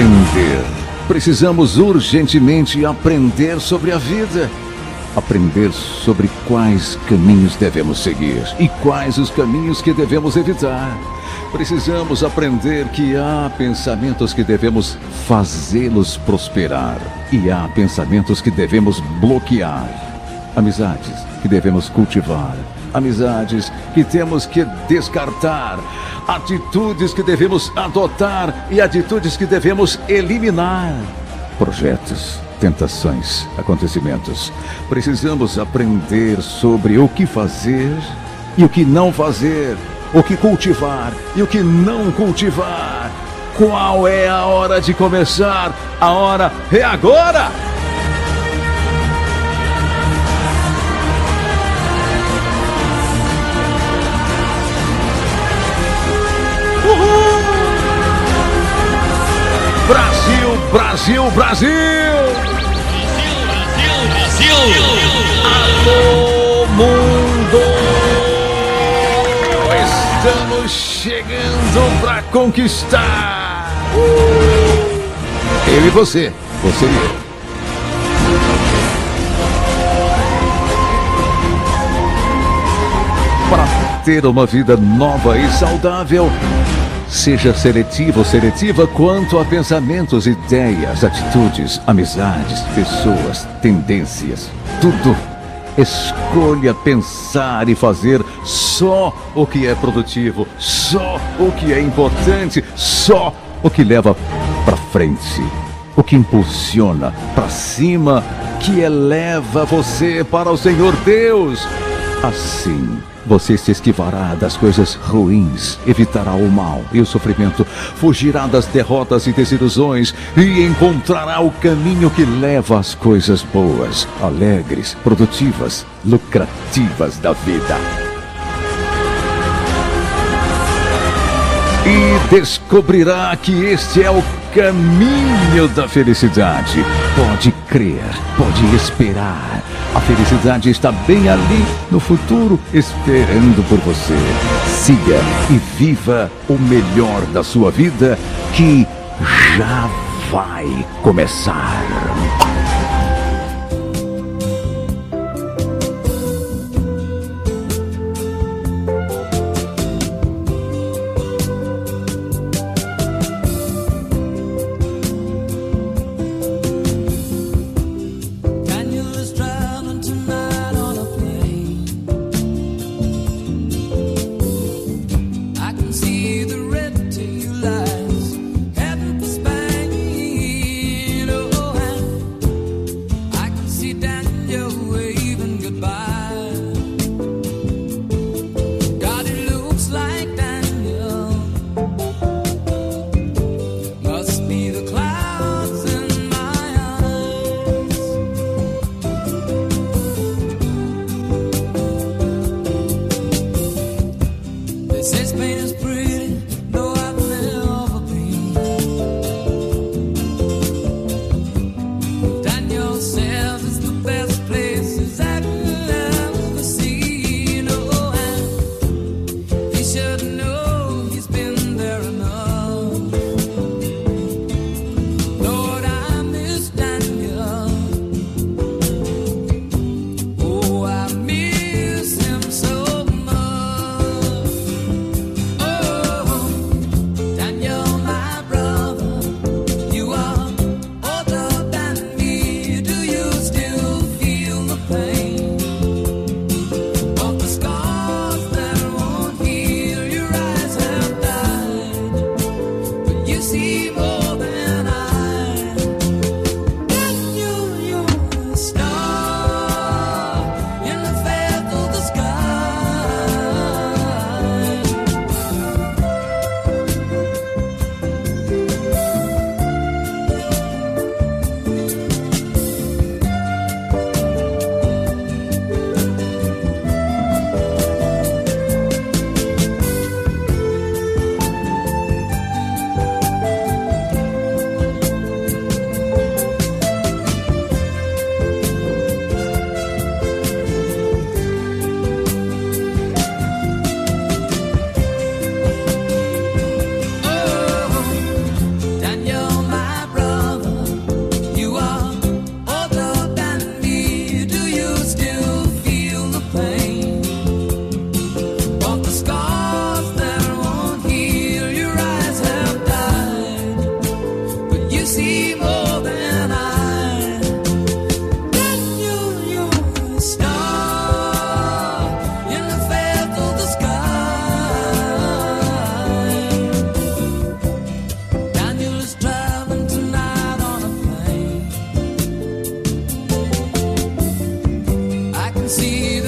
Aprender. Precisamos urgentemente aprender sobre a vida. Aprender sobre quais caminhos devemos seguir e quais os caminhos que devemos evitar. Precisamos aprender que há pensamentos que devemos fazê-los prosperar e há pensamentos que devemos bloquear. Amizades que devemos cultivar, amizades que temos que descartar, atitudes que devemos adotar e atitudes que devemos eliminar. Projetos, tentações, acontecimentos. Precisamos aprender sobre o que fazer e o que não fazer o que cultivar e o que não cultivar. Qual é a hora de começar? A hora é agora! Brasil, Brasil, Brasil! Brasil, Brasil! Alô, mundo! Estamos chegando pra conquistar! Eu e você, você e eu. Para ter uma vida nova e saudável, seja seletivo ou seletiva quanto a pensamentos, ideias, atitudes, amizades, pessoas, tendências, tudo Escolha pensar e fazer só o que é produtivo, só o que é importante, só o que leva para frente, o que impulsiona para cima, que eleva você para o Senhor Deus. Assim, você se esquivará das coisas ruins, evitará o mal e o sofrimento, fugirá das derrotas e desilusões e encontrará o caminho que leva às coisas boas, alegres, produtivas, lucrativas da vida. E descobrirá que este é o caminho da felicidade. Pode crer, pode esperar. A felicidade está bem ali no futuro, esperando por você. Siga e viva o melhor da sua vida que já vai começar. see